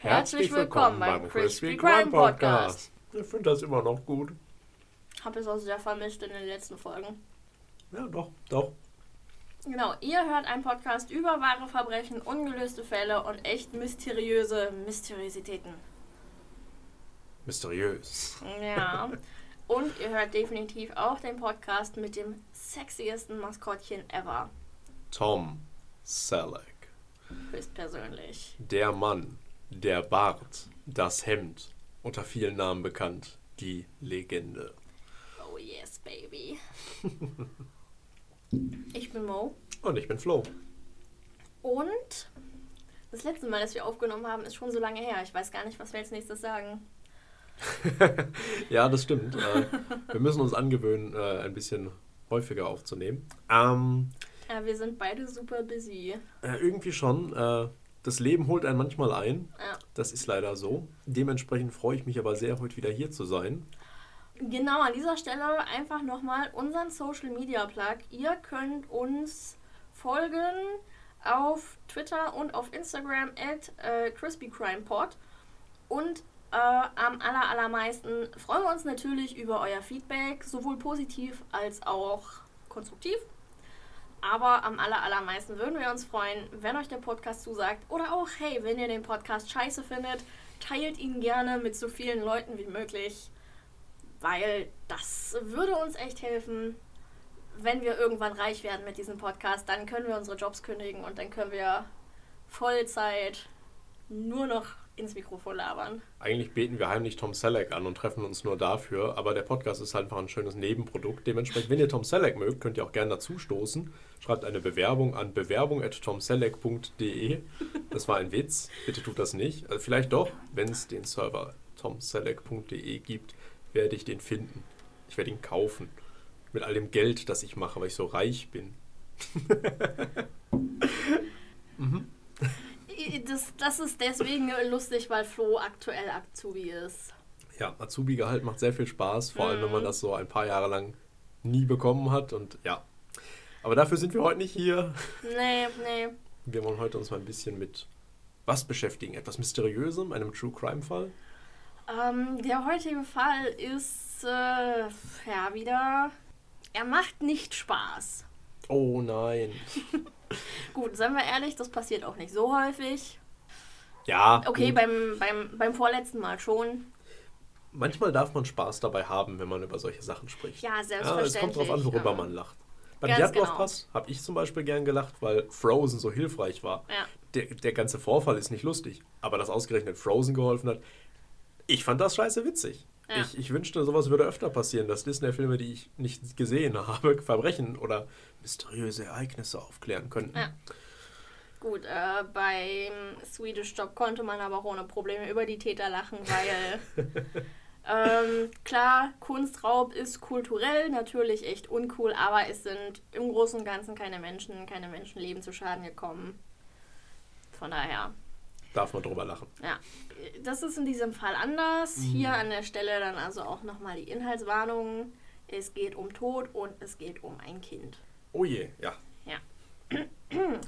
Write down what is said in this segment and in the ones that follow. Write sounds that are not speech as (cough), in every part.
Herzlich willkommen beim Crispy Crime Podcast. Ich finde das immer noch gut. Hab es auch sehr vermisst in den letzten Folgen. Ja, doch, doch. Genau, ihr hört einen Podcast über wahre Verbrechen, ungelöste Fälle und echt mysteriöse Mysteriositäten. Mysteriös. Ja. (laughs) Und ihr hört definitiv auch den Podcast mit dem sexiesten Maskottchen ever. Tom Selleck. Höchstpersönlich. Der Mann, der Bart, das Hemd, unter vielen Namen bekannt, die Legende. Oh yes, baby. (laughs) ich bin Mo. Und ich bin Flo. Und das letzte Mal, dass wir aufgenommen haben, ist schon so lange her. Ich weiß gar nicht, was wir als nächstes sagen. (laughs) ja, das stimmt. Äh, wir müssen uns angewöhnen, äh, ein bisschen häufiger aufzunehmen. Ähm, ja, wir sind beide super busy. Äh, irgendwie schon. Das Leben holt einen manchmal ein. Ja. Das ist leider so. Dementsprechend freue ich mich aber sehr, heute wieder hier zu sein. Genau, an dieser Stelle einfach nochmal unseren Social Media Plug. Ihr könnt uns folgen auf Twitter und auf Instagram at äh, CrispyCrimePod. Und äh, am aller, allermeisten freuen wir uns natürlich über euer Feedback, sowohl positiv als auch konstruktiv. Aber am aller, allermeisten würden wir uns freuen, wenn euch der Podcast zusagt. Oder auch, hey, wenn ihr den Podcast scheiße findet, teilt ihn gerne mit so vielen Leuten wie möglich. Weil das würde uns echt helfen. Wenn wir irgendwann reich werden mit diesem Podcast, dann können wir unsere Jobs kündigen und dann können wir Vollzeit nur noch ins Mikrofon labern. Eigentlich beten wir heimlich Tom Selleck an und treffen uns nur dafür, aber der Podcast ist halt einfach ein schönes Nebenprodukt. Dementsprechend, wenn ihr Tom Selleck mögt, könnt ihr auch gerne dazu stoßen. Schreibt eine Bewerbung an bewerbung.tomselleck.de. Das war ein Witz, bitte tut das nicht. Also vielleicht doch, wenn es den Server tomselleck.de gibt, werde ich den finden. Ich werde ihn kaufen. Mit all dem Geld, das ich mache, weil ich so reich bin. (laughs) mhm das, das ist deswegen lustig, weil Flo aktuell Azubi ist. Ja, Azubi-Gehalt macht sehr viel Spaß, vor allem wenn man mhm. das so ein paar Jahre lang nie bekommen hat und ja. Aber dafür sind wir heute nicht hier. Nee, nee. Wir wollen heute uns mal ein bisschen mit was beschäftigen? Etwas Mysteriösem, einem True Crime-Fall? Ähm, der heutige Fall ist äh, ja wieder. Er macht nicht Spaß. Oh nein. (laughs) Gut, seien wir ehrlich, das passiert auch nicht so häufig. Ja. Okay, beim, beim, beim vorletzten Mal schon. Manchmal darf man Spaß dabei haben, wenn man über solche Sachen spricht. Ja, selbstverständlich. Ja, es kommt darauf an, worüber man lacht. Beim Djatlov-Pass genau. habe ich zum Beispiel gern gelacht, weil Frozen so hilfreich war. Ja. Der, der ganze Vorfall ist nicht lustig, aber dass ausgerechnet Frozen geholfen hat, ich fand das scheiße witzig. Ja. Ich, ich wünschte, sowas würde öfter passieren, dass Disney-Filme, die ich nicht gesehen habe, (laughs) Verbrechen oder mysteriöse Ereignisse aufklären könnten. Ja. Gut, äh, beim Swedish Job konnte man aber auch ohne Probleme über die Täter lachen, weil (laughs) ähm, klar, Kunstraub ist kulturell natürlich echt uncool, aber es sind im Großen und Ganzen keine Menschen, keine Menschenleben zu Schaden gekommen. Von daher. Darf man drüber lachen. Ja. Das ist in diesem Fall anders. Mhm. Hier an der Stelle dann also auch nochmal die Inhaltswarnung. Es geht um Tod und es geht um ein Kind. Oh je, ja. Ja. (clears throat)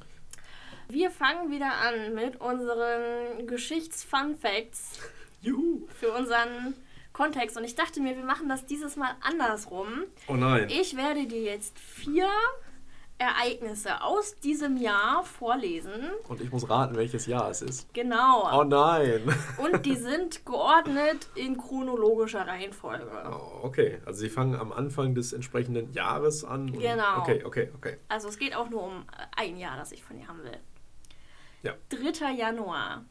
Wir fangen wieder an mit unseren Geschichts-Fun-Facts. Juhu. Für unseren Kontext. Und ich dachte mir, wir machen das dieses Mal andersrum. Oh nein. Ich werde dir jetzt vier Ereignisse aus diesem Jahr vorlesen. Und ich muss raten, welches Jahr es ist. Genau. Oh nein. Und die (laughs) sind geordnet in chronologischer Reihenfolge. Oh, okay, also sie fangen am Anfang des entsprechenden Jahres an. genau. Okay, okay, okay. Also es geht auch nur um ein Jahr, das ich von dir haben will. Ja. 3. Januar.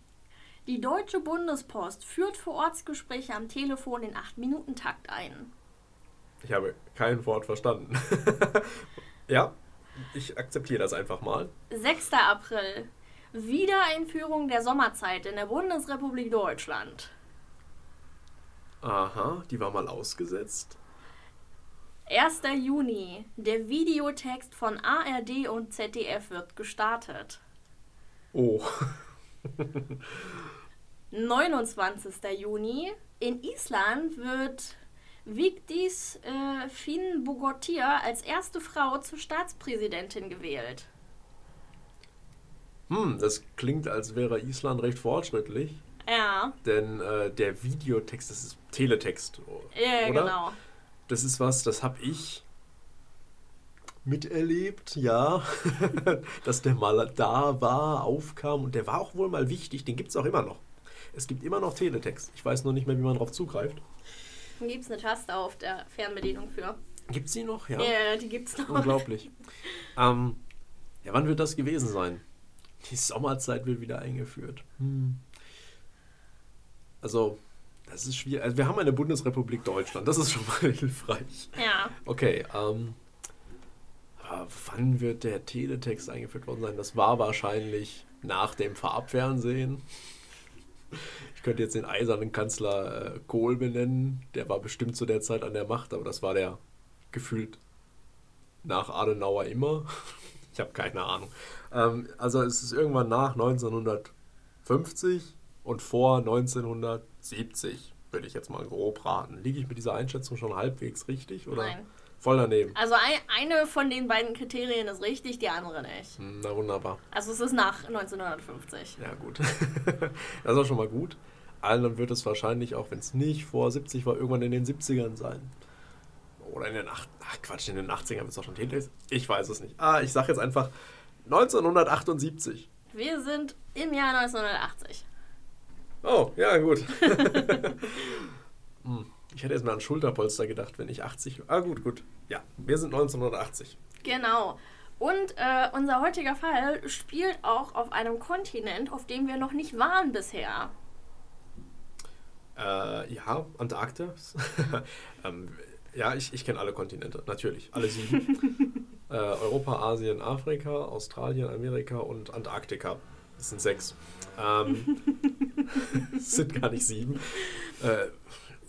Die Deutsche Bundespost führt vor Ortsgespräche am Telefon in 8-Minuten-Takt ein. Ich habe kein Wort verstanden. (laughs) ja? Ich akzeptiere das einfach mal. 6. April. Wiedereinführung der Sommerzeit in der Bundesrepublik Deutschland. Aha, die war mal ausgesetzt. 1. Juni. Der Videotext von ARD und ZDF wird gestartet. Oh. (laughs) 29. Juni. In Island wird Vigdis äh, Finn Bogotir als erste Frau zur Staatspräsidentin gewählt. Hm, das klingt, als wäre Island recht fortschrittlich. Ja. Denn äh, der Videotext, das ist Teletext. Ja, oder? genau. Das ist was, das habe ich miterlebt, ja. (laughs) Dass der mal da war, aufkam und der war auch wohl mal wichtig, den gibt es auch immer noch. Es gibt immer noch Teletext. Ich weiß nur nicht mehr, wie man darauf zugreift. Da gibt es eine Taste auf der Fernbedienung für. Gibt es die noch? Ja. Ja, die gibt's noch. Unglaublich. (laughs) ähm, ja, wann wird das gewesen sein? Die Sommerzeit wird wieder eingeführt. Hm. Also, das ist schwierig. Also, wir haben eine Bundesrepublik Deutschland. Das ist schon mal (laughs) hilfreich. Ja. Okay, ähm, äh, wann wird der Teletext eingeführt worden sein? Das war wahrscheinlich nach dem Farbfernsehen. Ich könnte jetzt den eisernen Kanzler äh, Kohl benennen. Der war bestimmt zu der Zeit an der Macht, aber das war der gefühlt nach Adenauer immer. (laughs) Ich habe keine Ahnung. Ähm, also es ist irgendwann nach 1950 und vor 1970, würde ich jetzt mal grob raten. Liege ich mit dieser Einschätzung schon halbwegs richtig? Oder? Nein. Voll daneben. Also ein, eine von den beiden Kriterien ist richtig, die andere nicht. Hm, Na wunderbar. Also es ist nach 1950. Ja, gut. (laughs) das ist auch schon mal gut. Allen dann wird es wahrscheinlich, auch wenn es nicht vor 70 war, irgendwann in den 70ern sein. Oder in den 8 Ach Quatsch, in den 80ern wird es auch schon Teletext. Ich weiß es nicht. Ah, ich sag jetzt einfach 1978. Wir sind im Jahr 1980. Oh, ja, gut. (laughs) (laughs) Hm, ich hätte jetzt mal an Schulterpolster gedacht, wenn ich 80. Ah, gut, gut. Ja, wir sind 1980. Genau. Und äh, unser heutiger Fall spielt auch auf einem Kontinent, auf dem wir noch nicht waren bisher. Äh, ja, Antarktis. (laughs) ähm, ja, ich, ich kenne alle Kontinente, natürlich. Alle sieben. (laughs) äh, Europa, Asien, Afrika, Australien, Amerika und Antarktika. Das sind sechs. Ähm, (laughs) sind gar nicht sieben. Äh,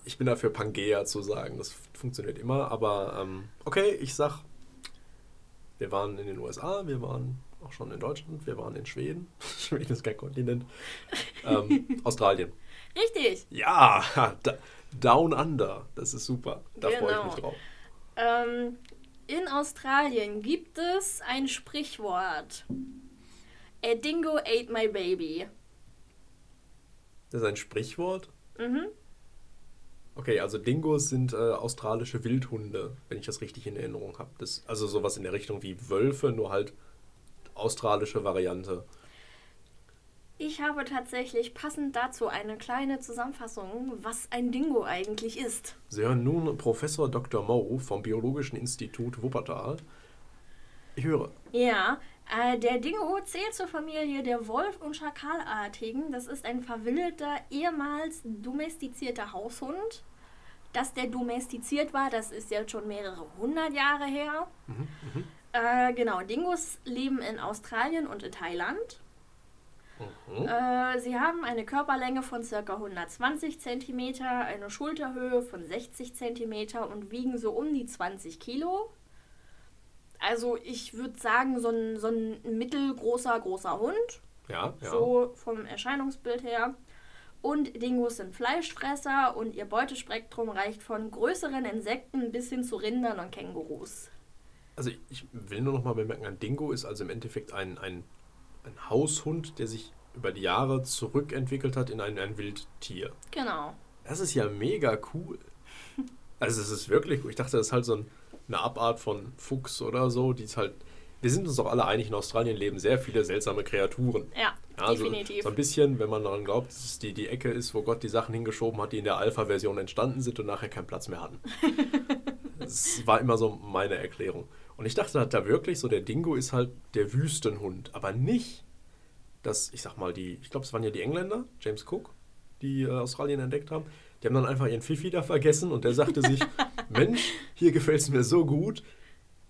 ich bin dafür Pangea zu sagen. Das funktioniert immer. Aber ähm, okay, ich sag, wir waren in den USA, wir waren auch schon in Deutschland, wir waren in Schweden. (laughs) Schweden ist kein Kontinent. Ähm, (laughs) Australien. Richtig. Ja, (laughs) da, Down Under. Das ist super. Da freue ich Genau. mich drauf. Ähm, in Australien gibt es ein Sprichwort. A dingo ate my baby. Das ist ein Sprichwort. Mhm. Okay, also Dingos sind äh, australische Wildhunde, wenn ich das richtig in Erinnerung habe. Also sowas in der Richtung wie Wölfe, nur halt australische Variante. Ich habe tatsächlich passend dazu eine kleine Zusammenfassung, was ein Dingo eigentlich ist. Sie hören nun Professor Dr. Moe vom Biologischen Institut Wuppertal. Ich höre. Ja, äh, der Dingo zählt zur Familie der Wolf- und Schakalartigen. Das ist ein verwilderter, ehemals domestizierter Haushund. Dass der domestiziert war, das ist jetzt schon mehrere hundert Jahre her. Äh, genau, Dingos leben in Australien und in Thailand. Mhm. Äh, sie haben eine Körperlänge von ca. 120 cm, eine Schulterhöhe von 60 cm und wiegen so um die 20 Kilo. Also ich würde sagen, so ein, so ein mittelgroßer, großer Hund, Ja, ja. so vom Erscheinungsbild her. Und Dingos sind Fleischfresser und ihr Beutespektrum reicht von größeren Insekten bis hin zu Rindern und Kängurus. Also ich will nur noch mal bemerken, ein Dingo ist also im Endeffekt ein, ein, ein Haushund, der sich über die Jahre zurückentwickelt hat in ein, ein Wildtier. Genau. Das ist ja mega cool. (laughs) Also es ist wirklich cool. Ich dachte, das ist halt so ein, eine Abart von Fuchs oder so, die ist halt... Wir sind uns doch alle einig, in Australien leben sehr viele seltsame Kreaturen. Ja, Ja, also definitiv. so ein bisschen, wenn man daran glaubt, dass es die, die Ecke ist, wo Gott die Sachen hingeschoben hat, die in der Alpha-Version entstanden sind und nachher keinen Platz mehr hatten. (laughs) das war immer so meine Erklärung. Und ich dachte halt da wirklich, so der Dingo ist halt der Wüstenhund, aber nicht, dass, ich sag mal, die, ich glaube, es waren ja die Engländer, James Cook, die äh, Australien entdeckt haben. Die haben dann einfach ihren Fifi da vergessen und der sagte sich, (laughs) Mensch, hier gefällt es mir so gut,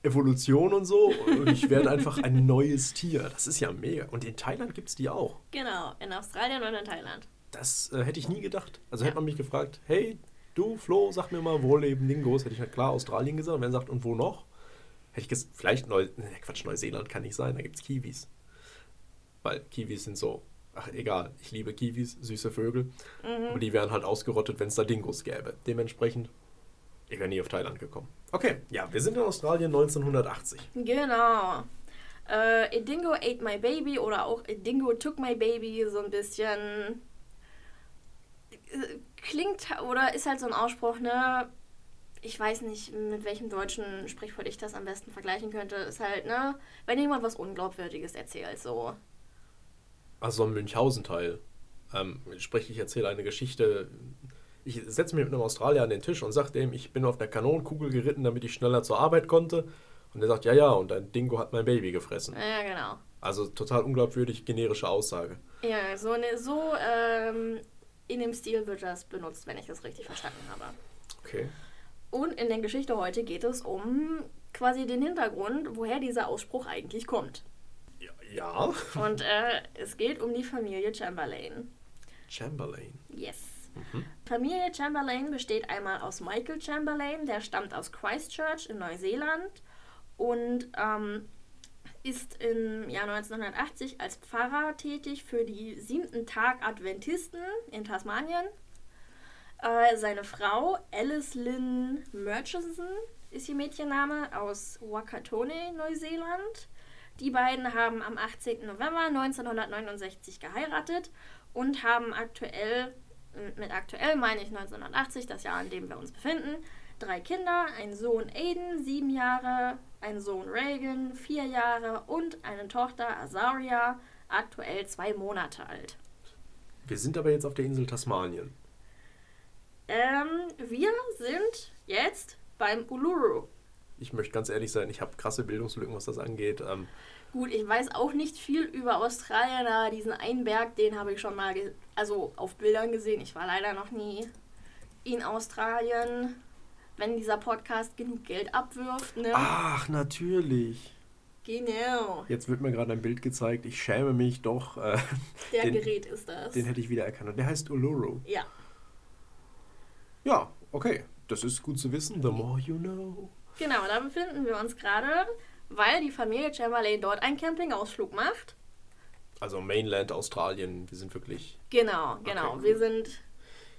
Evolution und so, und ich werde einfach ein neues Tier. Das ist ja mega. Und in Thailand gibt es die auch. Genau, in Australien und in Thailand. Das äh, hätte ich nie gedacht. Also hätte man mich gefragt, hey, du Flo, sag mir mal, wo leben Dingos? Hätte ich halt klar Australien gesagt. Und wenn er sagt, und wo noch? Hätte ich gesagt, vielleicht Neu ne, Quatsch, Neuseeland kann nicht sein, da gibt es Kiwis. Weil Kiwis sind so, ach egal, ich liebe Kiwis, süße Vögel. Aber die wären halt ausgerottet, wenn es da Dingos gäbe. Dementsprechend, ich wäre nie auf Thailand gekommen. Okay, ja, wir sind in Australien 1980. Genau. Äh, A Dingo ate my baby oder auch A Dingo took my baby, so ein bisschen klingt oder ist halt so ein Ausspruch, ne? Ich weiß nicht, mit welchem deutschen Sprichwort ich das am besten vergleichen könnte. Ist halt, ne? Wenn jemand was Unglaubwürdiges erzählt, so. Also ein Münchhausen-Teil. Ähm, sprich, ich erzähle eine Geschichte. Ich setze mich mit einem Australier an den Tisch und sage dem, ich bin auf der Kanonenkugel geritten, damit ich schneller zur Arbeit konnte. Und er sagt, ja, ja, und ein Dingo hat mein Baby gefressen. Ja, genau. Also total unglaubwürdig, generische Aussage. Ja, so, eine, so ähm, in dem Stil wird das benutzt, wenn ich das richtig verstanden habe. Okay. Und in der Geschichte heute geht es um quasi den Hintergrund, woher dieser Ausspruch eigentlich kommt. Ja. ja. Und äh, es geht um die Familie Chamberlain. Chamberlain. Yes. Mhm. Familie Chamberlain besteht einmal aus Michael Chamberlain, der stammt aus Christchurch in Neuseeland und ähm, ist im Jahr 1980 als Pfarrer tätig für die siebten Tag Adventisten in Tasmanien. Äh, seine Frau Alice Lynn Murchison ist ihr Mädchenname aus Wakatone, Neuseeland. Die beiden haben am 18. November 1969 geheiratet und haben aktuell, mit aktuell meine ich 1980, das Jahr, in dem wir uns befinden, drei Kinder, ein Sohn Aiden, sieben Jahre, ein Sohn Reagan, vier Jahre und eine Tochter Azaria, aktuell zwei Monate alt. Wir sind aber jetzt auf der Insel Tasmanien. Ähm, wir sind jetzt beim Uluru. Ich möchte ganz ehrlich sein, ich habe krasse Bildungslücken, was das angeht. Ähm, Gut, ich weiß auch nicht viel über Australien, aber diesen einen Berg, den habe ich schon mal also auf Bildern gesehen. Ich war leider noch nie in Australien wenn dieser Podcast genug Geld abwirft. Ne? Ach, natürlich. Genau. Jetzt wird mir gerade ein Bild gezeigt. Ich schäme mich doch. Äh, (laughs) der den, Gerät ist das. Den hätte ich wieder erkannt. Und der heißt Uluru. Ja. Ja, okay. Das ist gut zu wissen. The more you know. Genau, da befinden wir uns gerade, weil die Familie Chamberlain dort einen Campingausflug macht. Also Mainland Australien. Wir sind wirklich. Genau, genau. Okay. Wir sind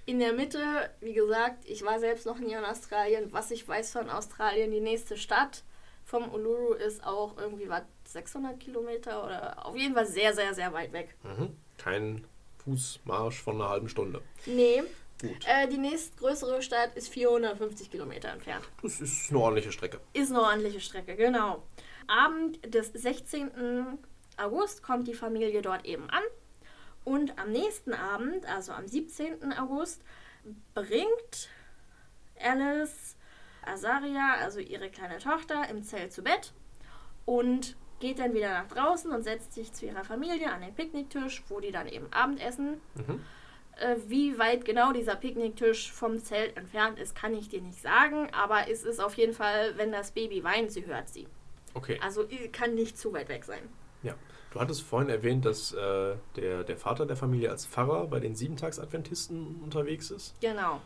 in der Mitte, wie gesagt, ich war selbst noch nie in Australien. Was ich weiß von Australien, die nächste Stadt vom Uluru ist auch irgendwie was 600 Kilometer oder auf jeden Fall sehr, sehr, sehr weit weg. Mhm. Kein Fußmarsch von einer halben Stunde. Nee. Gut. Äh, die nächstgrößere Stadt ist 450 Kilometer entfernt. Das ist eine ordentliche Strecke. Ist eine ordentliche Strecke, genau. Abend des 16. August kommt die Familie dort eben an und am nächsten Abend, also am 17. August, bringt Alice Azaria, also ihre kleine Tochter, im Zelt zu Bett und geht dann wieder nach draußen und setzt sich zu ihrer Familie an den Picknicktisch, wo die dann eben Abendessen. Mhm. Äh, wie weit genau dieser Picknicktisch vom Zelt entfernt ist, kann ich dir nicht sagen, aber es ist auf jeden Fall, wenn das Baby weint, sie hört sie. Okay. Also kann nicht zu weit weg sein. Ja. Du hattest vorhin erwähnt, dass äh, der, der Vater der Familie als Pfarrer bei den Siebentagsadventisten unterwegs ist. Genau.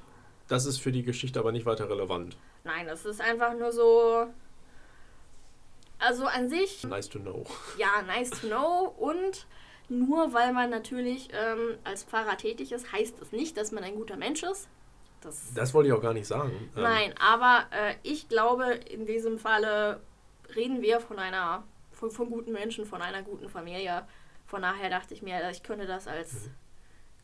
Das ist für die Geschichte aber nicht weiter relevant. Nein, das ist einfach nur so. Also an sich. Nice to know. Ja, nice to know. Und nur weil man natürlich ähm, als Pfarrer tätig ist, heißt das nicht, dass man ein guter Mensch ist. Das, das wollte ich auch gar nicht sagen. Ähm, Nein, aber äh, ich glaube, in diesem Falle reden wir von einer von, von guten Menschen, von einer guten Familie. Von daher dachte ich mir, ich könnte das als mhm.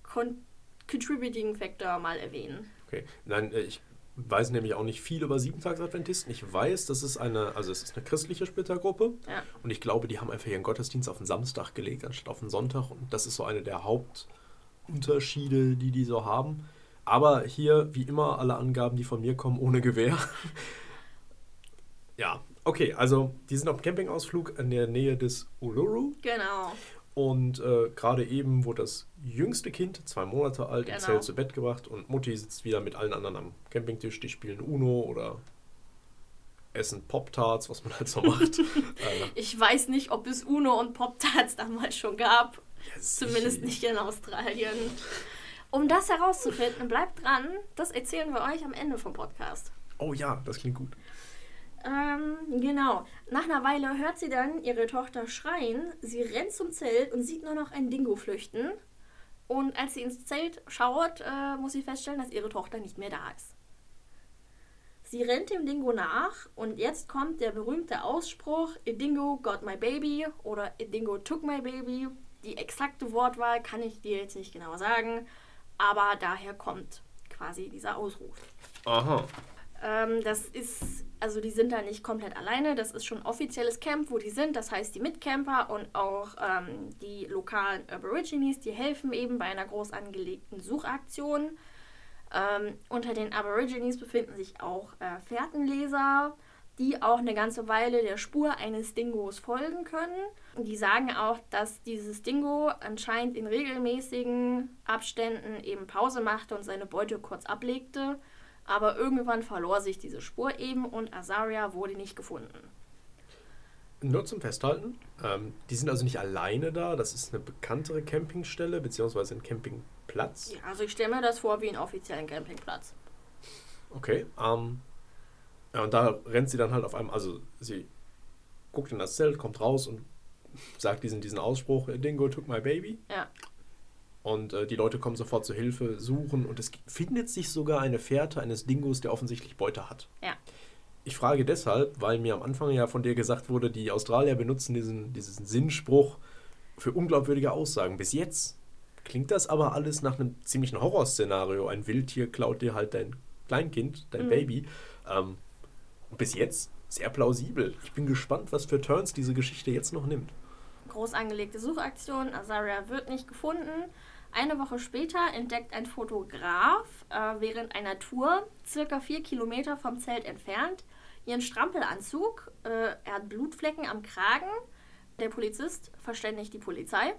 Con Contributing Factor mal erwähnen. Okay, nein, äh, ich weiß nämlich auch nicht viel über Siebentagsadventisten. Ich weiß, das ist eine, also es ist eine christliche Splittergruppe. Ja. Und ich glaube, die haben einfach ihren Gottesdienst auf den Samstag gelegt, anstatt auf den Sonntag. Und das ist so eine der Hauptunterschiede, die die so haben. Aber hier, wie immer, alle Angaben, die von mir kommen, ohne Gewehr. (laughs) ja, Okay, also die sind auf dem Campingausflug in der Nähe des Uluru. Genau. Und äh, gerade eben wurde das jüngste Kind, zwei Monate alt, genau. im Zelt zu Bett gebracht und Mutti sitzt wieder mit allen anderen am Campingtisch. Die spielen Uno oder essen Pop-Tarts, was man halt so macht. (laughs) äh, ich weiß nicht, ob es Uno und Pop-Tarts damals schon gab. Ja, Zumindest nicht in Australien. Um das herauszufinden, bleibt dran, das erzählen wir euch am Ende vom Podcast. Oh ja, das klingt gut. Ähm, genau. Nach einer Weile hört sie dann ihre Tochter schreien. Sie rennt zum Zelt und sieht nur noch ein Dingo flüchten. Und als sie ins Zelt schaut, äh, muss sie feststellen, dass ihre Tochter nicht mehr da ist. Sie rennt dem Dingo nach und jetzt kommt der berühmte Ausspruch: A Dingo got my baby oder A Dingo took my baby. Die exakte Wortwahl kann ich dir jetzt nicht genau sagen, Aber daher kommt quasi dieser Ausruf. Aha. Ähm, das ist, also die sind da nicht komplett alleine. Das ist schon offizielles Camp, wo die sind. Das heißt, die Mitcamper und auch ähm, die lokalen Aborigines, die helfen eben bei einer groß angelegten Suchaktion. Ähm, unter den Aborigines befinden sich auch äh, Fährtenleser, die auch eine ganze Weile der Spur eines Dingos folgen können. Und die sagen auch, dass dieses Dingo anscheinend in regelmäßigen Abständen eben Pause machte und seine Beute kurz ablegte. Aber irgendwann verlor sich diese Spur eben und Azaria wurde nicht gefunden. Nur zum Festhalten, ähm, die sind also nicht alleine da, das ist eine bekanntere Campingstelle beziehungsweise ein Campingplatz. Ja, also ich stelle mir das vor wie einen offiziellen Campingplatz. Okay, ähm, ja, und da rennt sie dann halt auf einem, also sie guckt in das Zelt, kommt raus und sagt diesen, diesen Ausspruch, Dingo took my baby. Ja. Und äh, die Leute kommen sofort zur Hilfe, suchen und es findet sich sogar eine Fährte eines Dingos, der offensichtlich Beute hat. Ja. Ich frage deshalb, weil mir am Anfang ja von dir gesagt wurde, die Australier benutzen diesen, diesen Sinnspruch für unglaubwürdige Aussagen. Bis jetzt klingt das aber alles nach einem ziemlichen Horrorszenario. Ein Wildtier klaut dir halt dein Kleinkind, dein mhm. Baby. Ähm, bis jetzt sehr plausibel. Ich bin gespannt, was für Turns diese Geschichte jetzt noch nimmt. Groß angelegte Suchaktion, Azaria wird nicht gefunden. Eine Woche später entdeckt ein Fotograf äh, während einer Tour, circa vier Kilometer vom Zelt entfernt, ihren Strampelanzug. Äh, er hat Blutflecken am Kragen. Der Polizist verständigt die Polizei.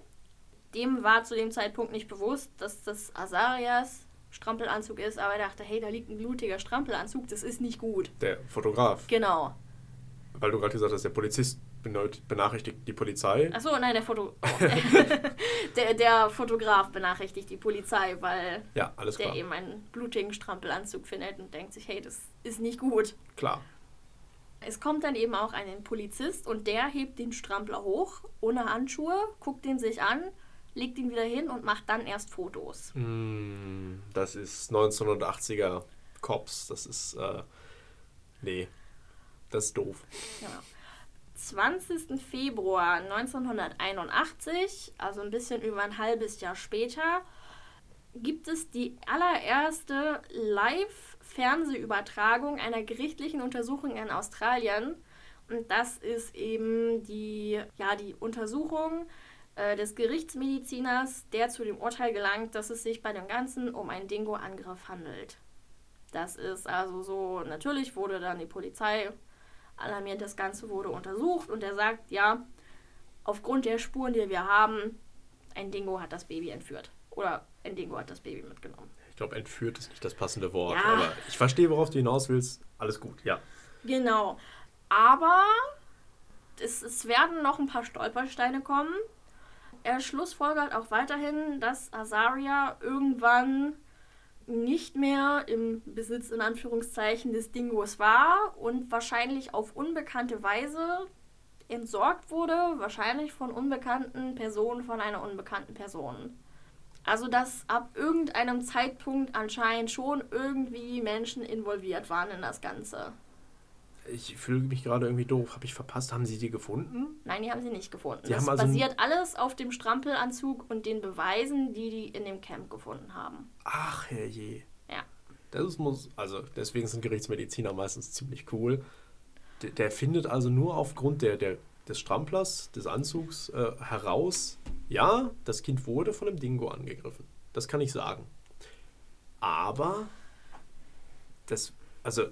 Dem war zu dem Zeitpunkt nicht bewusst, dass das Azarias Strampelanzug ist, aber er dachte, hey, da liegt ein blutiger Strampelanzug, das ist nicht gut. Der Fotograf. Genau. Weil du gerade gesagt hast, der Polizist benachrichtigt die Polizei. Achso, nein, der, Foto (laughs) oh. (laughs) der, der Fotograf benachrichtigt die Polizei, weil ja, der eben einen blutigen Strampelanzug findet und denkt sich, hey, das ist nicht gut. Klar. Es kommt dann eben auch ein Polizist und der hebt den Strampler hoch, ohne Handschuhe, guckt ihn sich an, legt ihn wieder hin und macht dann erst Fotos. Mm, das ist 1980er Cops, das ist, äh, nee, das ist doof. Genau. 20. Februar 1981, also ein bisschen über ein halbes Jahr später, gibt es die allererste Live-Fernsehübertragung einer gerichtlichen Untersuchung in Australien. Und das ist eben die, ja, die Untersuchung äh, des Gerichtsmediziners, der zu dem Urteil gelangt, dass es sich bei dem Ganzen um einen Dingo-Angriff handelt. Das ist also so, natürlich wurde dann die Polizei alarmiert, das Ganze wurde untersucht und er sagt, ja, aufgrund der Spuren, die wir haben, ein Dingo hat das Baby entführt. Oder ein Dingo hat das Baby mitgenommen. Ich glaube, entführt ist nicht das passende Wort, ja. aber ich verstehe, worauf du hinaus willst. Alles gut, ja. Genau. Aber es, es werden noch ein paar Stolpersteine kommen. Er schlussfolgert auch weiterhin, dass Azaria irgendwann nicht mehr im Besitz in Anführungszeichen des Dingos war und wahrscheinlich auf unbekannte Weise entsorgt wurde, wahrscheinlich von unbekannten Personen von einer unbekannten Person. Also dass ab irgendeinem Zeitpunkt anscheinend schon irgendwie Menschen involviert waren in das Ganze. Ich fühle mich gerade irgendwie doof. Habe ich verpasst? Haben Sie die gefunden? Nein, die haben sie nicht gefunden. Sie das also basiert alles auf dem Strampelanzug und den Beweisen, die die in dem Camp gefunden haben. Ach, herrje. Ja. Das muss, also deswegen sind Gerichtsmediziner meistens ziemlich cool. Der, der findet also nur aufgrund der, der, des Stramplers, des Anzugs äh, heraus, ja, das Kind wurde von einem Dingo angegriffen. Das kann ich sagen. Aber das, also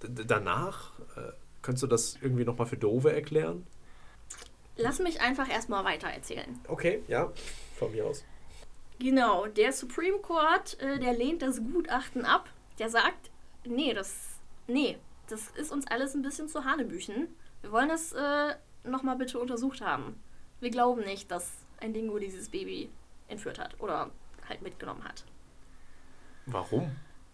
danach, äh, könntest du das irgendwie nochmal für Dove erklären? Lass mich einfach erstmal weiter erzählen. Okay, ja, von mir aus. Genau, der Supreme Court, äh, der lehnt das Gutachten ab. Der sagt, nee, das, nee, das ist uns alles ein bisschen zu Hanebüchen. Wir wollen das äh, nochmal bitte untersucht haben. Wir glauben nicht, dass ein Dingo dieses Baby entführt hat oder halt mitgenommen hat. Warum?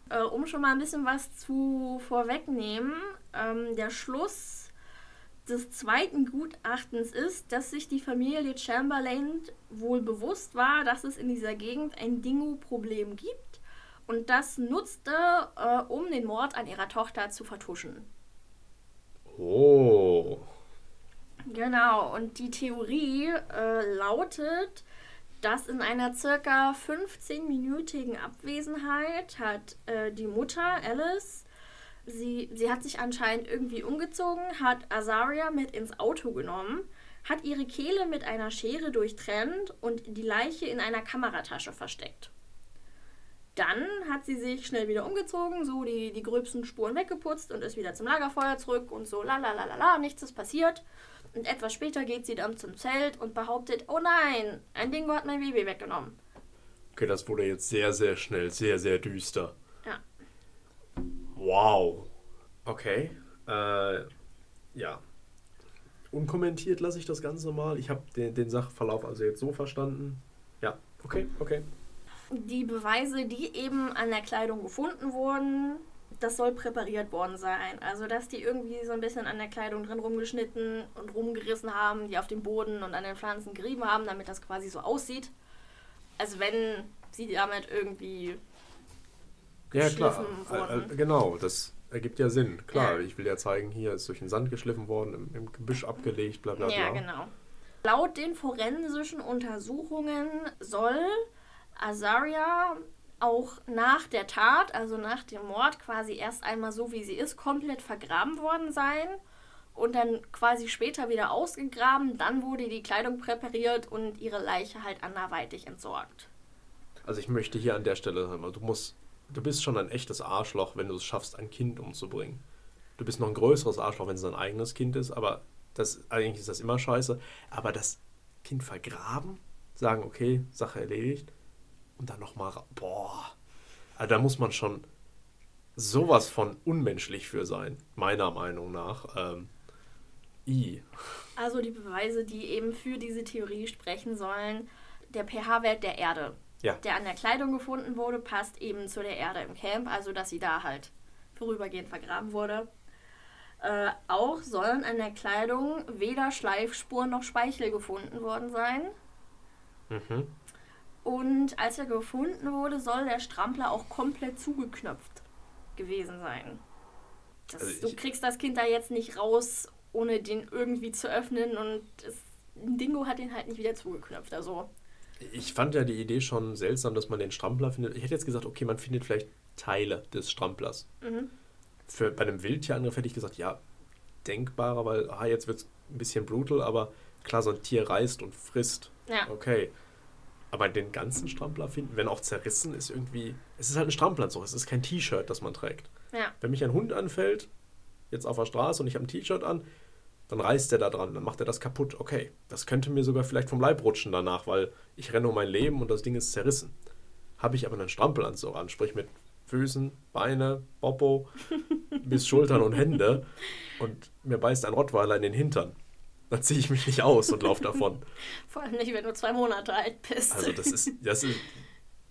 Äh, um schon mal ein bisschen was zu vorwegnehmen, ähm, der Schluss des zweiten Gutachtens ist, dass sich die Familie Chamberlain wohl bewusst war, dass es in dieser Gegend ein Dingo-Problem gibt und das nutzte, äh, um den Mord an ihrer Tochter zu vertuschen. Oh. Genau, und die Theorie äh, lautet, dass in einer circa 15-minütigen Abwesenheit hat äh, die Mutter Alice, sie, sie hat sich anscheinend irgendwie umgezogen, hat Azaria mit ins Auto genommen, hat ihre Kehle mit einer Schere durchtrennt und die Leiche in einer Kameratasche versteckt. Dann hat sie sich schnell wieder umgezogen, so die, die gröbsten Spuren weggeputzt und ist wieder zum Lagerfeuer zurück und so la la la la la, nichts ist passiert. Und etwas später geht sie dann zum Zelt und behauptet, oh nein, ein Dingo hat mein Baby weggenommen. Okay, das wurde jetzt sehr, sehr schnell, sehr, sehr düster. Ja. Wow. Okay. Äh, ja. Unkommentiert lasse ich das Ganze mal. Ich habe den, den Sachverlauf also jetzt so verstanden. Ja, okay, okay die Beweise, die eben an der Kleidung gefunden wurden, das soll präpariert worden sein. Also, dass die irgendwie so ein bisschen an der Kleidung drin rumgeschnitten und rumgerissen haben, die auf dem Boden und an den Pflanzen gerieben haben, damit das quasi so aussieht. Also, wenn sie damit irgendwie. Ja, klar. Wurden. Äh, genau, das ergibt ja Sinn. Klar, ja. ich will ja zeigen, hier ist durch den Sand geschliffen worden, im, im Gebüsch abgelegt, bla bla bla. Ja, genau. Laut den forensischen Untersuchungen soll Azaria auch nach der Tat, also nach dem Mord, quasi erst einmal so wie sie ist, komplett vergraben worden sein und dann quasi später wieder ausgegraben. Dann wurde die Kleidung präpariert und ihre Leiche halt anderweitig entsorgt. Also ich möchte hier an der Stelle sagen, du musst, du bist schon ein echtes Arschloch, wenn du es schaffst, ein Kind umzubringen. Du bist noch ein größeres Arschloch, wenn es dein eigenes Kind ist, aber das eigentlich ist das immer scheiße. Aber das Kind vergraben, sagen, okay, Sache erledigt und dann nochmal, boah, also da muss man schon sowas von unmenschlich für sein, meiner Meinung nach. Ähm, I. Also die Beweise, die eben für diese Theorie sprechen sollen, der pH-Wert der Erde, ja. der an der Kleidung gefunden wurde, passt eben zu der Erde im Camp, also dass sie da halt vorübergehend vergraben wurde. Äh, auch sollen an der Kleidung weder Schleifspuren noch Speichel gefunden worden sein. Mhm. Und als er gefunden wurde, soll der Strampler auch komplett zugeknöpft gewesen sein. Das, also du kriegst das Kind da jetzt nicht raus, ohne den irgendwie zu öffnen und das, ein Dingo hat den halt nicht wieder zugeknöpft. Also. Ich fand ja die Idee schon seltsam, dass man den Strampler findet. Ich hätte jetzt gesagt, okay, man findet vielleicht Teile des Stramplers. Mhm. Für, bei einem Wildtierangriff hätte ich gesagt, ja, denkbarer, weil ah, jetzt wird es ein bisschen brutal, aber klar, so ein Tier reißt und frisst. Ja. Okay. Aber den ganzen Strampler finden, wenn auch zerrissen, ist irgendwie. Es ist halt ein Strampelanzug, es ist kein T-Shirt, das man trägt. Ja. Wenn mich ein Hund anfällt, jetzt auf der Straße und ich habe ein T-Shirt an, dann reißt er da dran, dann macht er das kaputt. Okay, das könnte mir sogar vielleicht vom Leib rutschen danach, weil ich renne um mein Leben und das Ding ist zerrissen. Habe ich aber einen Strampelanzug an, sprich mit Füßen, Beine, Popo (laughs) bis Schultern und Hände und mir beißt ein Rottweiler in den Hintern dann ziehe ich mich nicht aus und laufe davon. (laughs) Vor allem nicht, wenn du zwei Monate alt bist. Also das ist, das ist,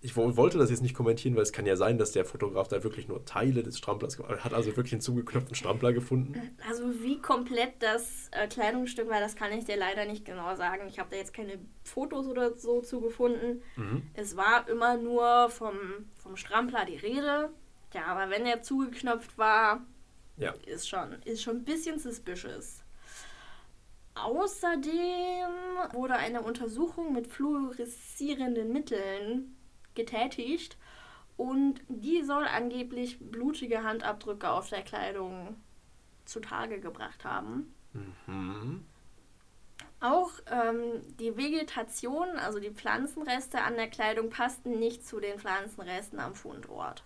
ich wollte das jetzt nicht kommentieren, weil es kann ja sein, dass der Fotograf da wirklich nur Teile des Stramplers hat also wirklich einen zugeknöpften Strampler gefunden. Also wie komplett das äh, Kleidungsstück war, das kann ich dir leider nicht genau sagen. Ich habe da jetzt keine Fotos oder so zu gefunden. Mhm. Es war immer nur vom, vom Strampler die Rede. Ja, aber wenn er zugeknöpft war, ja. ist, schon, ist schon ein bisschen suspicious. Außerdem wurde eine Untersuchung mit fluoreszierenden Mitteln getätigt und die soll angeblich blutige Handabdrücke auf der Kleidung zutage gebracht haben. Mhm. Auch ähm, die Vegetation, also die Pflanzenreste an der Kleidung, passten nicht zu den Pflanzenresten am Fundort.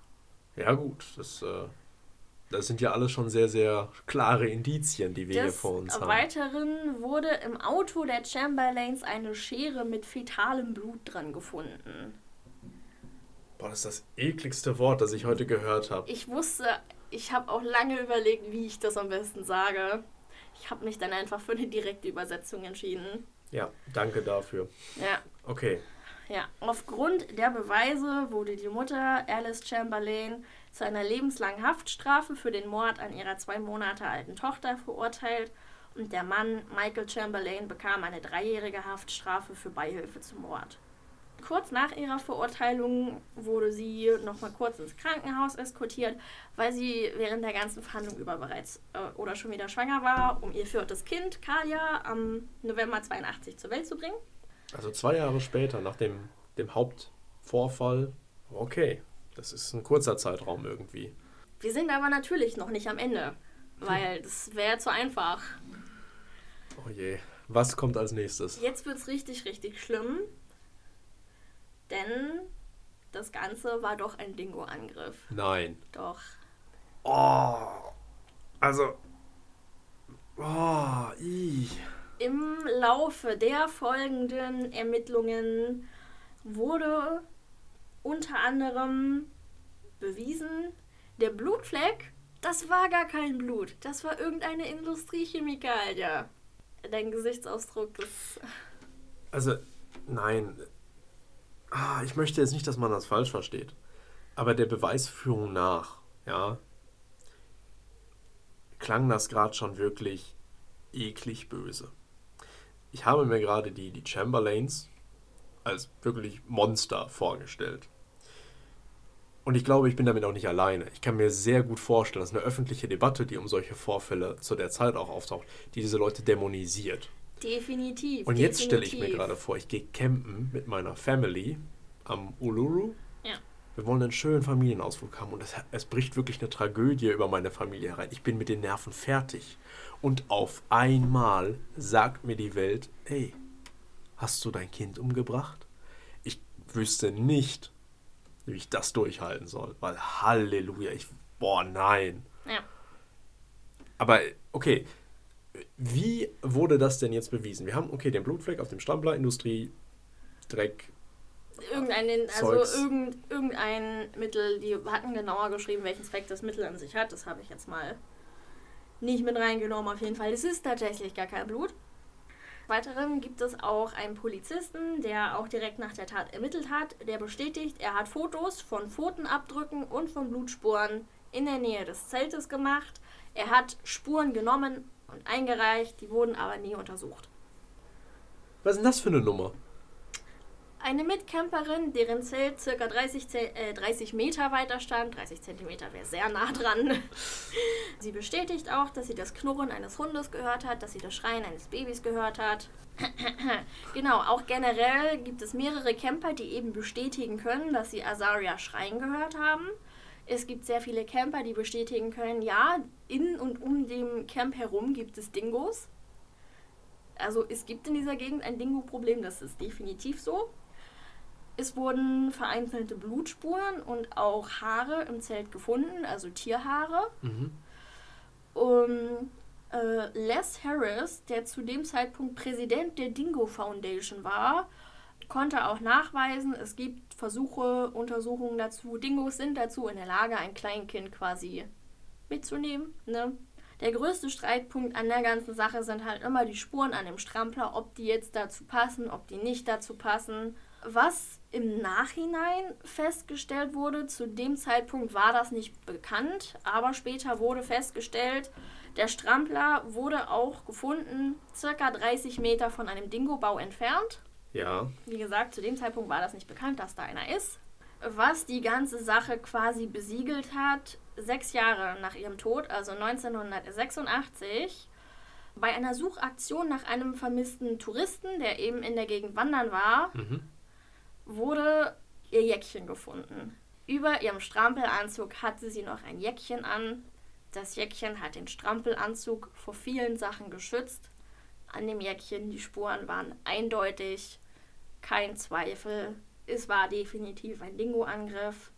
Ja gut, das äh, das sind ja alles schon sehr, sehr klare Indizien, die wir Des hier vor uns haben. Weiteren wurde im Auto der Chamberlains eine Schere mit fetalem Blut dran gefunden. Boah, das ist das ekligste Wort, das ich heute gehört habe. Ich wusste, ich habe auch lange überlegt, wie ich das am besten sage. Ich habe mich dann einfach für eine direkte Übersetzung entschieden. Ja, danke dafür. Ja. Okay. Ja, aufgrund der Beweise wurde die Mutter Alice Chamberlain zu einer lebenslangen Haftstrafe für den Mord an ihrer zwei Monate alten Tochter verurteilt und der Mann Michael Chamberlain bekam eine dreijährige Haftstrafe für Beihilfe zum Mord. Kurz nach ihrer Verurteilung wurde sie noch mal kurz ins Krankenhaus eskortiert, weil sie während der ganzen Verhandlung über bereits äh, oder schon wieder schwanger war, um ihr viertes Kind, Kalia, am November 82 zur Welt zu bringen. Also zwei Jahre später, nach dem, dem Hauptvorfall, okay, das ist ein kurzer Zeitraum irgendwie. Wir sind aber natürlich noch nicht am Ende, weil das wäre zu einfach. Oh je, was kommt als nächstes? Jetzt wird es richtig, richtig schlimm, denn das Ganze war doch ein Dingo-Angriff. Nein. Doch. Oh, also. Oh, i. Im Laufe der folgenden Ermittlungen wurde unter anderem bewiesen, der Blutfleck, das war gar kein Blut, das war irgendeine Industriechemikalie. Dein Gesichtsausdruck ist. Also, nein. Ah, ich möchte jetzt nicht, dass man das falsch versteht. Aber der Beweisführung nach, ja, klang das gerade schon wirklich eklig böse. Ich habe mir gerade die, die Chamberlains als wirklich Monster vorgestellt. Und ich glaube, ich bin damit auch nicht alleine. Ich kann mir sehr gut vorstellen, dass eine öffentliche Debatte, die um solche Vorfälle zu der Zeit auch auftaucht, die diese Leute dämonisiert. Definitiv. Und jetzt stelle ich mir gerade vor, ich gehe campen mit meiner Family am Uluru. Ja. Wir wollen einen schönen Familienausflug haben und es, es bricht wirklich eine Tragödie über meine Familie herein. Ich bin mit den Nerven fertig. Und auf einmal sagt mir die Welt, hey, hast du dein Kind umgebracht? Ich wüsste nicht, wie ich das durchhalten soll. Weil Halleluja, ich. Boah, nein. Ja. Aber okay, wie wurde das denn jetzt bewiesen? Wir haben, okay, den Blutfleck auf dem Strampler, Industrie, Dreck. Irgendein, also irgend, irgendein Mittel, die hatten genauer geschrieben, welchen Zweck das Mittel an sich hat. Das habe ich jetzt mal nicht mit reingenommen. Auf jeden Fall, es ist tatsächlich gar kein Blut. Weiteren gibt es auch einen Polizisten, der auch direkt nach der Tat ermittelt hat, der bestätigt, er hat Fotos von Pfotenabdrücken und von Blutspuren in der Nähe des Zeltes gemacht. Er hat Spuren genommen und eingereicht, die wurden aber nie untersucht. Was ist denn das für eine Nummer? Eine Mitcamperin, deren Zelt ca. 30, äh, 30 Meter weiter stand, 30 Zentimeter wäre sehr nah dran. (laughs) sie bestätigt auch, dass sie das Knurren eines Hundes gehört hat, dass sie das Schreien eines Babys gehört hat. (clears throat) genau, auch generell gibt es mehrere Camper, die eben bestätigen können, dass sie Azaria schreien gehört haben. Es gibt sehr viele Camper, die bestätigen können, ja, in und um dem Camp herum gibt es Dingos. Also es gibt in dieser Gegend ein Dingo-Problem, das ist definitiv so. Es wurden vereinzelte Blutspuren und auch Haare im Zelt gefunden, also Tierhaare. Mhm. Um, äh, Les Harris, der zu dem Zeitpunkt Präsident der Dingo Foundation war, konnte auch nachweisen, es gibt Versuche, Untersuchungen dazu. Dingos sind dazu in der Lage, ein Kleinkind quasi mitzunehmen. Ne? Der größte Streitpunkt an der ganzen Sache sind halt immer die Spuren an dem Strampler, ob die jetzt dazu passen, ob die nicht dazu passen. Was im Nachhinein festgestellt wurde, zu dem Zeitpunkt war das nicht bekannt, aber später wurde festgestellt, der Strampler wurde auch gefunden, circa 30 Meter von einem Dingo-Bau entfernt. Ja. Wie gesagt, zu dem Zeitpunkt war das nicht bekannt, dass da einer ist. Was die ganze Sache quasi besiegelt hat, sechs Jahre nach ihrem Tod, also 1986, bei einer Suchaktion nach einem vermissten Touristen, der eben in der Gegend wandern war, Mhm. Wurde ihr Jäckchen gefunden. Über ihrem Strampelanzug hatte sie noch ein Jäckchen an. Das Jäckchen hat den Strampelanzug vor vielen Sachen geschützt. An dem Jäckchen, die Spuren waren eindeutig, kein Zweifel. Es war definitiv ein Dingo-Angriff.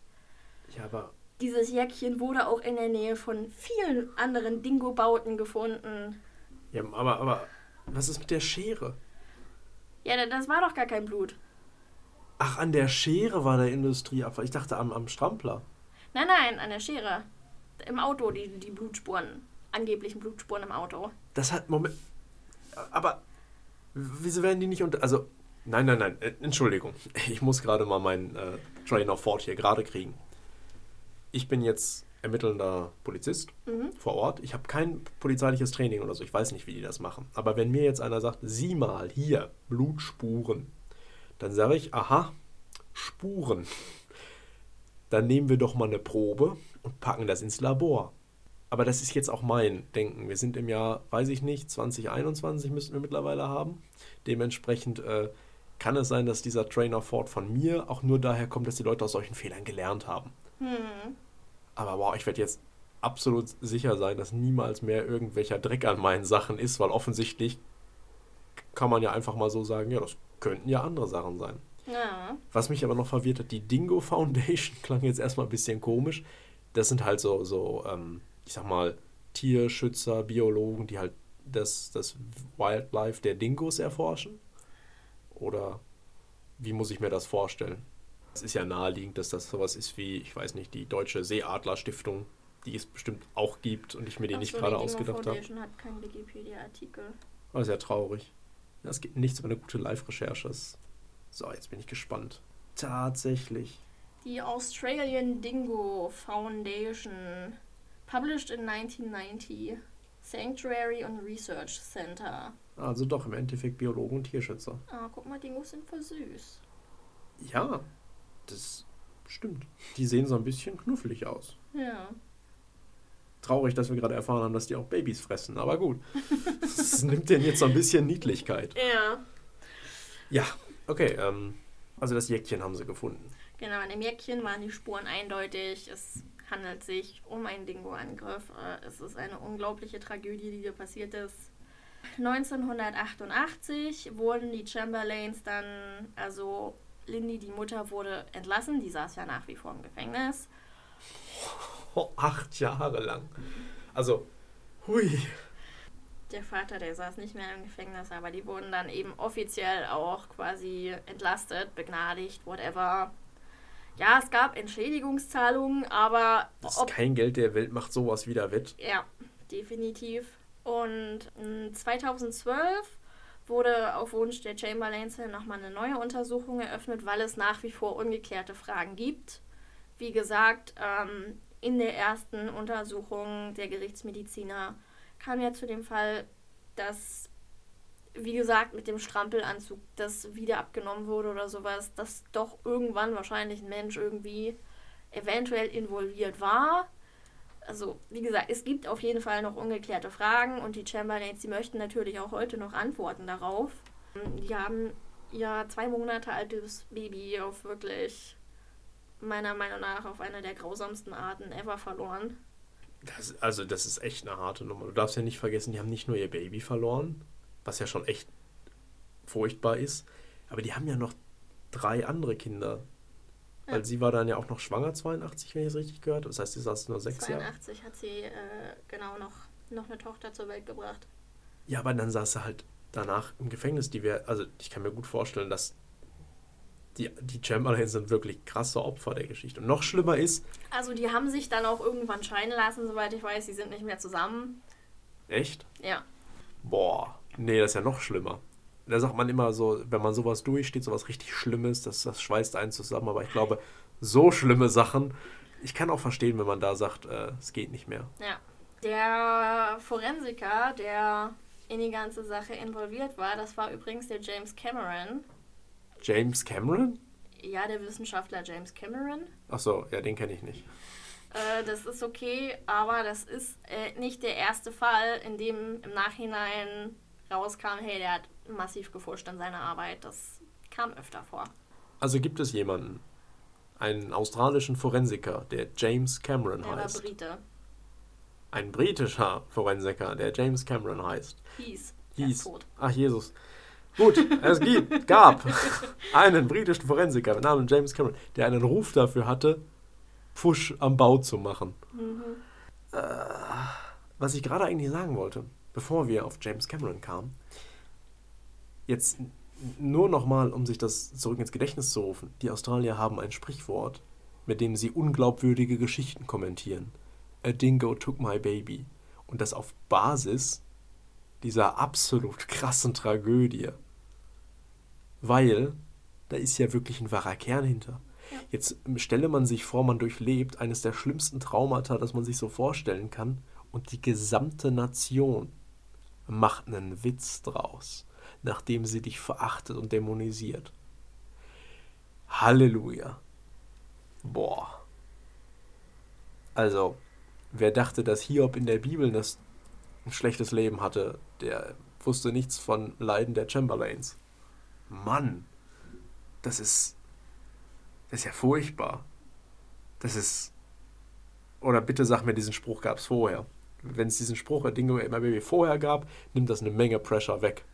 Ja, aber Dieses Jäckchen wurde auch in der Nähe von vielen anderen Dingo-Bauten gefunden. Ja, aber, aber was ist mit der Schere? Ja, das war doch gar kein Blut. Ach, an der Schere war der Industrieabfall. Ich dachte am, am Strampler. Nein, nein, an der Schere. Im Auto, die, die Blutspuren. Angeblichen Blutspuren im Auto. Das hat. Moment. Aber. Wieso werden die nicht unter. Also. Nein, nein, nein. äh, Entschuldigung. Ich muss gerade mal meinen äh, Train of Thought hier gerade kriegen. Ich bin jetzt ermittelnder Polizist Mhm. vor Ort. Ich habe kein polizeiliches Training oder so. Ich weiß nicht, wie die das machen. Aber wenn mir jetzt einer sagt, sieh mal hier, Blutspuren, dann sage ich, aha, Spuren. Dann nehmen wir doch mal eine Probe und packen das ins Labor. Aber das ist jetzt auch mein Denken. Wir sind im Jahr, weiß ich nicht, 2021 müssten wir mittlerweile haben. Dementsprechend äh, kann es sein, dass dieser Trainer Ford von mir auch nur daher kommt, dass die Leute aus solchen Fehlern gelernt haben. Hm. Aber wow, ich werde jetzt absolut sicher sein, dass niemals mehr irgendwelcher Dreck an meinen Sachen ist, weil offensichtlich kann man ja einfach mal so sagen, ja, das könnten ja andere Sachen sein. Ja. Was mich aber noch verwirrt hat, die Dingo Foundation (laughs) klang jetzt erstmal ein bisschen komisch. Das sind halt so, so ähm, ich sag mal, Tierschützer, Biologen, die halt das, das Wildlife der Dingos erforschen. Oder wie muss ich mir das vorstellen? Es ist ja naheliegend, dass das sowas ist wie, ich weiß nicht, die Deutsche Seeadler-Stiftung, die es bestimmt auch gibt und ich mir die Ach nicht so, gerade ausgedacht habe. Die hat keinen Wikipedia-Artikel. Das ist ja traurig. Es gibt nichts über eine gute Live-Recherche. So, jetzt bin ich gespannt. Tatsächlich. Die Australian Dingo Foundation, published in 1990, Sanctuary and Research Center. Also doch im Endeffekt Biologen und Tierschützer. Ah, guck mal, Dingos sind voll süß. Ja, das stimmt. Die sehen so ein bisschen knuffelig aus. Ja. Traurig, dass wir gerade erfahren haben, dass die auch Babys fressen, aber gut. (laughs) Das nimmt denen jetzt so ein bisschen Niedlichkeit. Ja. Ja, okay. Ähm, also das Jäckchen haben sie gefunden. Genau, an dem Jäckchen waren die Spuren eindeutig. Es handelt sich um einen Dingo-Angriff. Äh, es ist eine unglaubliche Tragödie, die hier passiert ist. 1988 wurden die Chamberlains dann, also Lindy, die Mutter, wurde entlassen. Die saß ja nach wie vor im Gefängnis. Oh, acht Jahre lang. Also, hui. Der Vater, der saß nicht mehr im Gefängnis, aber die wurden dann eben offiziell auch quasi entlastet, begnadigt, whatever. Ja, es gab Entschädigungszahlungen, aber. Das ist kein Geld der Welt macht sowas wieder wett. Ja, definitiv. Und 2012 wurde auf Wunsch der Chamberlains nochmal eine neue Untersuchung eröffnet, weil es nach wie vor ungeklärte Fragen gibt. Wie gesagt, ähm, in der ersten Untersuchung der Gerichtsmediziner kam ja zu dem Fall, dass, wie gesagt, mit dem Strampelanzug das wieder abgenommen wurde oder sowas, dass doch irgendwann wahrscheinlich ein Mensch irgendwie eventuell involviert war also wie gesagt, es gibt auf jeden Fall noch ungeklärte Fragen und die Chamberlains, die möchten natürlich auch heute noch Antworten darauf. Die haben ihr zwei Monate altes Baby auf wirklich, meiner Meinung nach, auf eine der grausamsten Arten ever verloren. Das, also das ist echt eine harte Nummer. Du darfst ja nicht vergessen, die haben nicht nur ihr Baby verloren, was ja schon echt furchtbar ist, aber die haben ja noch drei andere Kinder weil ja. sie war dann ja auch noch schwanger, 82, wenn ich es richtig gehört habe. Das heißt, sie saß nur sechs 82 Jahre. 82 hat sie äh, genau noch, noch eine Tochter zur Welt gebracht. Ja, aber dann saß sie halt danach im Gefängnis. Die wär, also ich kann mir gut vorstellen, dass die, die Chamberlains sind wirklich krasse Opfer der Geschichte. Und noch schlimmer ist. Also die haben sich dann auch irgendwann scheiden lassen, soweit ich weiß. Die sind nicht mehr zusammen. Echt? Ja. Boah, nee, das ist ja noch schlimmer da sagt man immer so, wenn man sowas durchsteht, sowas richtig Schlimmes, das, das schweißt einen zusammen. Aber ich glaube, so schlimme Sachen, ich kann auch verstehen, wenn man da sagt, äh, es geht nicht mehr. Ja. Der Forensiker, der in die ganze Sache involviert war, das war übrigens der James Cameron. James Cameron? Ja, der Wissenschaftler James Cameron. Ach so, ja, den kenne ich nicht. Äh, das ist okay, aber das ist äh, nicht der erste Fall, in dem im Nachhinein rauskam, hey, der hat massiv gefuscht an seiner Arbeit. Das kam öfter vor. Also gibt es jemanden, einen australischen Forensiker, der James Cameron der heißt. War Brite. Ein britischer Forensiker, der James Cameron heißt. Hieß. Hieß. Ach Jesus. Gut, es gibt, gab einen britischen Forensiker mit Namen James Cameron, der einen Ruf dafür hatte, Pfusch am Bau zu machen. Mhm. Äh, was ich gerade eigentlich sagen wollte, bevor wir auf James Cameron kamen, Jetzt nur nochmal, um sich das zurück ins Gedächtnis zu rufen. Die Australier haben ein Sprichwort, mit dem sie unglaubwürdige Geschichten kommentieren. A dingo took my baby. Und das auf Basis dieser absolut krassen Tragödie. Weil da ist ja wirklich ein wahrer Kern hinter. Jetzt stelle man sich vor, man durchlebt eines der schlimmsten Traumata, das man sich so vorstellen kann, und die gesamte Nation macht einen Witz draus nachdem sie dich verachtet und dämonisiert. Halleluja. Boah. Also, wer dachte, dass Hiob in der Bibel das ein schlechtes Leben hatte, der wusste nichts von Leiden der Chamberlains. Mann. das ist, das ist ja furchtbar. Das ist, oder bitte sag mir, diesen Spruch gab es vorher. Wenn es diesen Spruch Dingo Ate My Baby vorher gab, nimmt das eine Menge Pressure weg.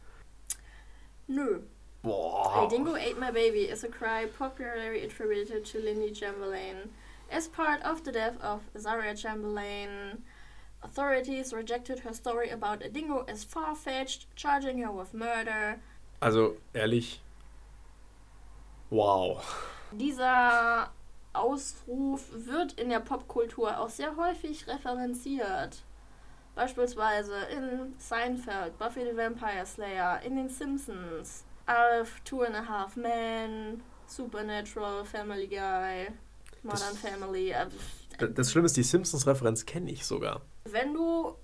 Nö. Boah. A Dingo Ate My Baby is a cry popularly attributed to Lindy Chamberlain as part of the death of Zaria Chamberlain. Authorities rejected her story about a dingo as far-fetched, charging her with murder. Also, ehrlich, wow. Dieser Ausruf wird in der Popkultur auch sehr häufig referenziert. Beispielsweise in Seinfeld, Buffy the Vampire Slayer, in den Simpsons, Alf, Two and a Half Men, Supernatural, Family Guy, Modern das, Family. Äh, das Schlimme ist, die Simpsons-Referenz kenne ich sogar. Wenn du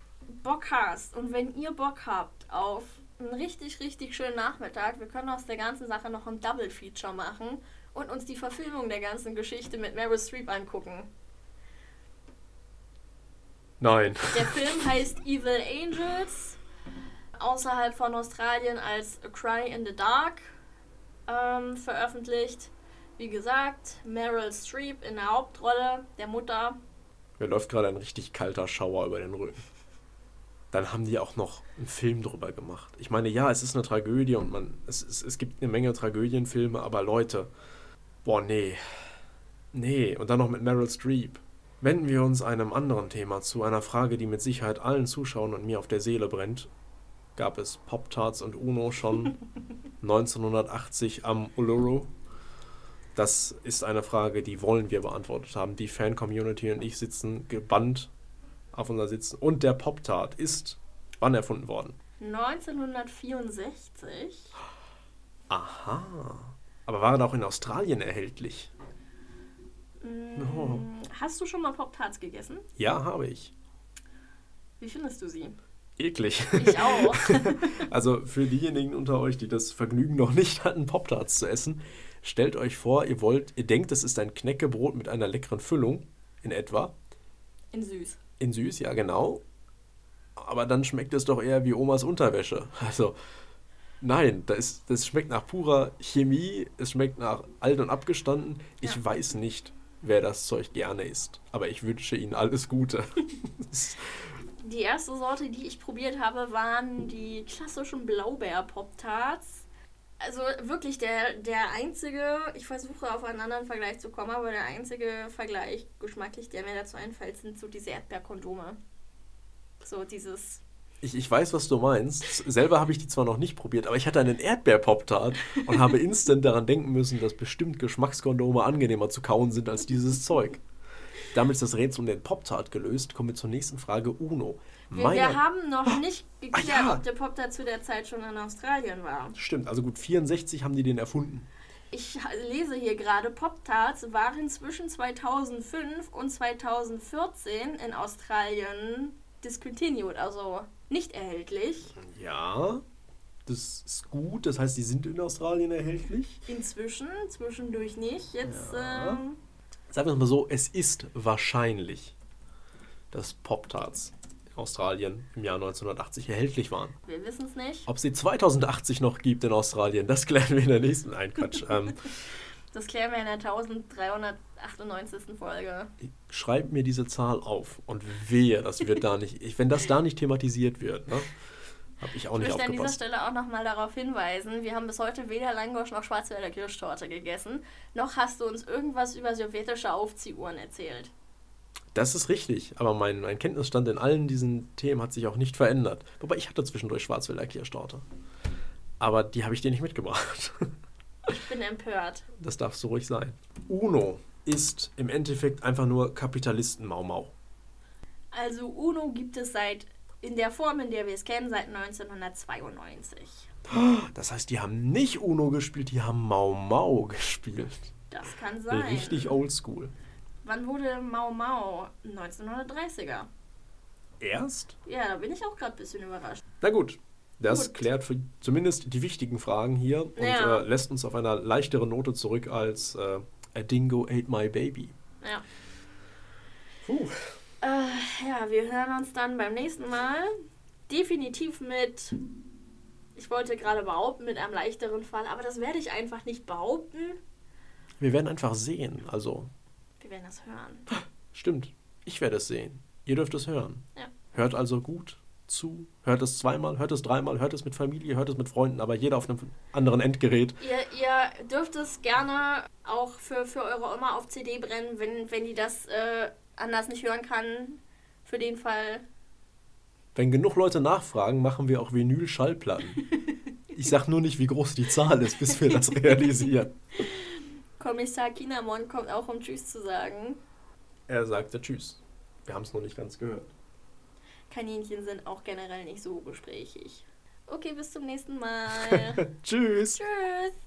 Bock hast und wenn ihr Bock habt auf einen richtig, richtig schönen Nachmittag, wir können aus der ganzen Sache noch ein Double-Feature machen und uns die Verfilmung der ganzen Geschichte mit Meryl Streep angucken. Nein. Der (laughs) Film heißt Evil Angels, außerhalb von Australien als A Cry in the Dark ähm, veröffentlicht. Wie gesagt, Meryl Streep in der Hauptrolle, der Mutter. Mir läuft gerade ein richtig kalter Schauer über den Rücken. Dann haben die auch noch einen Film drüber gemacht. Ich meine, ja, es ist eine Tragödie und man, es, es, es gibt eine Menge Tragödienfilme, aber Leute, boah, nee. Nee, und dann noch mit Meryl Streep. Wenden wir uns einem anderen Thema zu, einer Frage, die mit Sicherheit allen Zuschauern und mir auf der Seele brennt. Gab es Pop-Tarts und Uno schon (laughs) 1980 am Uluru? Das ist eine Frage, die wollen wir beantwortet haben. Die Fan-Community und ich sitzen gebannt auf unser Sitzen. Und der Pop-Tart ist wann erfunden worden? 1964. Aha. Aber war er auch in Australien erhältlich? Mm, oh. Hast du schon mal Pop-Tarts gegessen? Ja, habe ich. Wie findest du sie? Eklig. Ich auch. (laughs) also für diejenigen unter euch, die das Vergnügen noch nicht hatten, Pop-Tarts zu essen, stellt euch vor, ihr wollt, ihr denkt, es ist ein Knäckebrot mit einer leckeren Füllung, in etwa. In süß. In süß, ja genau. Aber dann schmeckt es doch eher wie Omas Unterwäsche. (laughs) Also, nein, das, das schmeckt nach purer Chemie, es schmeckt nach alt und abgestanden. Ich ja. weiß nicht, wer das Zeug gerne isst. Aber ich wünsche Ihnen alles Gute. (laughs) die erste Sorte, die ich probiert habe, waren die klassischen Blaubeer-Pop-Tarts also wirklich der, der einzige, ich versuche auf einen anderen Vergleich zu kommen, aber der einzige Vergleich geschmacklich, der mir dazu einfällt, sind so diese Erdbeerkondome. So dieses. Ich, ich weiß, was du meinst. Selber habe ich die zwar noch nicht probiert, aber ich hatte einen Erdbeer-Pop-Tart und habe (laughs) instant daran denken müssen, dass bestimmt Geschmackskondome angenehmer zu kauen sind als dieses Zeug. Damit ist das Rätsel um den Pop-Tart gelöst. Kommen wir zur nächsten Frage. Uno. Wir, wir, haben noch nicht geklärt, ah, ja. ob der Pop-Tart zu der Zeit schon in Australien war. Stimmt, also gut 64 haben die den erfunden. Ich lese hier gerade, Pop-Tarts waren zwischen 2005 und 2014 in Australien discontinued, also nicht erhältlich. Ja, das ist gut. Das heißt, die sind in Australien erhältlich. Inzwischen, zwischendurch nicht. Jetzt. Ja. Ähm, Sagen wir es mal so: Es ist wahrscheinlich, dass Pop-Tarts Australien im Jahr 1980 erhältlich waren. Wir wissen es nicht. Ob es sie 2080 noch gibt in Australien, das klären wir in der nächsten. Nein, Quatsch. (laughs) ähm, das klären wir in der 1398. Folge. Schreib mir diese Zahl auf und wehe, das wird da nicht. wenn das da nicht thematisiert wird, ne? Habe ich auch ich nicht. Ich möchte an dieser Stelle auch nochmal darauf hinweisen, wir haben bis heute weder Langosch noch Schwarzwälder Kirschtorte gegessen, noch hast du uns irgendwas über sowjetische Aufziehuhren erzählt. Das ist richtig, aber mein, mein Kenntnisstand in allen diesen Themen hat sich auch nicht verändert. Wobei ich hatte zwischendurch Schwarzwälder Kirschtorte. Aber die habe ich dir nicht mitgebracht. (laughs) Ich bin empört. Das darfst du ruhig sein. UNO ist im Endeffekt einfach nur Kapitalisten-Mau-Mau. Also UNO gibt es seit in der Form, in der wir es kennen, seit 1992. Das heißt, die haben nicht UNO gespielt, die haben Mau Mau gespielt. Das kann sein. Richtig oldschool. Wann wurde Mau Mau? 1930er. Erst? Ja, da bin ich auch gerade ein bisschen überrascht. Na gut, das gut. klärt für zumindest die wichtigen Fragen hier und ja. äh, lässt uns auf einer leichteren Note zurück als äh, A Dingo Ate My Baby. Ja. Puh. Äh, ja, wir hören uns dann beim nächsten Mal definitiv mit Ich wollte gerade behaupten mit einem leichteren Fall, aber das werde ich einfach nicht behaupten. Wir werden einfach sehen, also. Wir werden das hören. Stimmt. Ich werde es sehen. Ihr dürft es hören. Ja. Hört also gut zu. Hört es zweimal, hört es dreimal, hört es mit Familie, hört es mit Freunden, aber jeder auf einem anderen Endgerät. Ihr, ihr dürft es gerne auch für, für eure Oma auf CD brennen, wenn, wenn die das äh, anders nicht hören kann. Für den Fall. Wenn genug Leute nachfragen, machen wir auch Vinyl-Schallplatten. (laughs) ich sag nur nicht, wie groß die Zahl ist, bis wir das realisieren. Kommissar Kinamon kommt auch, um Tschüss zu sagen. Er sagte Tschüss. Wir haben es noch nicht ganz gehört. Kaninchen sind auch generell nicht so gesprächig. Okay, bis zum nächsten Mal. (laughs) Tschüss. Tschüss.